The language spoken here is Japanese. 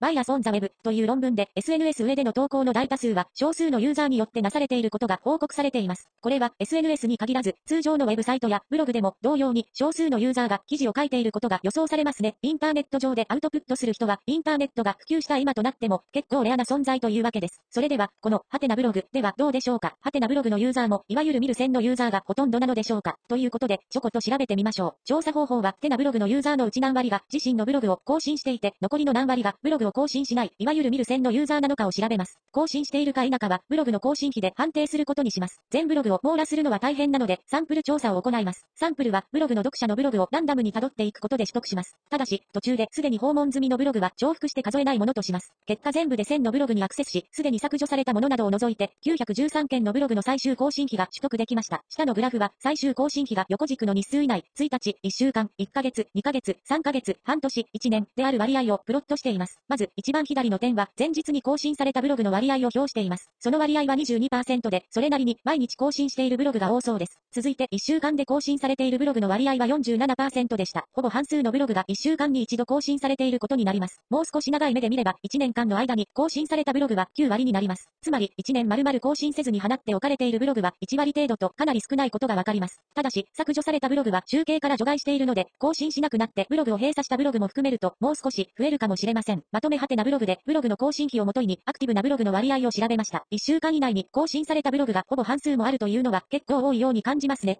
Bias on the Web という論文で SNS 上での投稿の大多数は少数のユーザーによってなされていることが報告されています。これは SNS に限らず通常のウェブサイトやブログでも同様に少数のユーザーが記事を書いていることが予想されますね。インターネット上でアウトプットする人はインターネットが普及した今となっても結構レアな存在というわけです。それではこのはてなブログではどうでしょうかはてなブログのユーザーもいわゆる見る専のユーザーがほとんどなのでしょうかということでちょこっと調べてみましょう。調査方法ははてなブログのユーザーのうち何割が自身のブログを更新していて残りの何割がブログをを更新しないいわゆる見る専のユーザーなのかを調べます。更新しているか否かはブログの更新日で判定することにします。全ブログを網羅するのは大変なのでサンプル調査を行います。サンプルはブログの読者のブログをランダムに辿っていくことで取得します。ただし途中ですでに訪問済みのブログは重複して数えないものとします。結果全部で1000のブログにアクセスし、すでに削除されたものなどを除いて913件のブログの最終更新費が取得できました。下のグラフは最終更新費が横軸の日数以内、1日、1週間、1ヶ月、2ヶ月、3ヶ月、半年、1年である割合をプロットしています。まず、一番左の点は、前日に更新されたブログの割合を表しています。その割合は22%で、それなりに毎日更新しているブログが多そうです。続いて、1週間で更新されているブログの割合は47%でした。ほぼ半数のブログが1週間に一度更新されていることになります。もう少し長い目で見れば、1年間の間に更新されたブログは9割になります。つまり、1年丸々更新せずに放っておかれているブログは1割程度とかなり少ないことがわかります。ただし、削除されたブログは集計から除外しているので、更新しなくなってブログを閉鎖したブログも含めると、もう少し増えるかもしれません。まとめはてなブログで、ブログの更新費をもとに、アクティブなブログの割合を調べました。1週間以内に更新されたブログがほぼ半数もあるというのは結構多いように感じますね。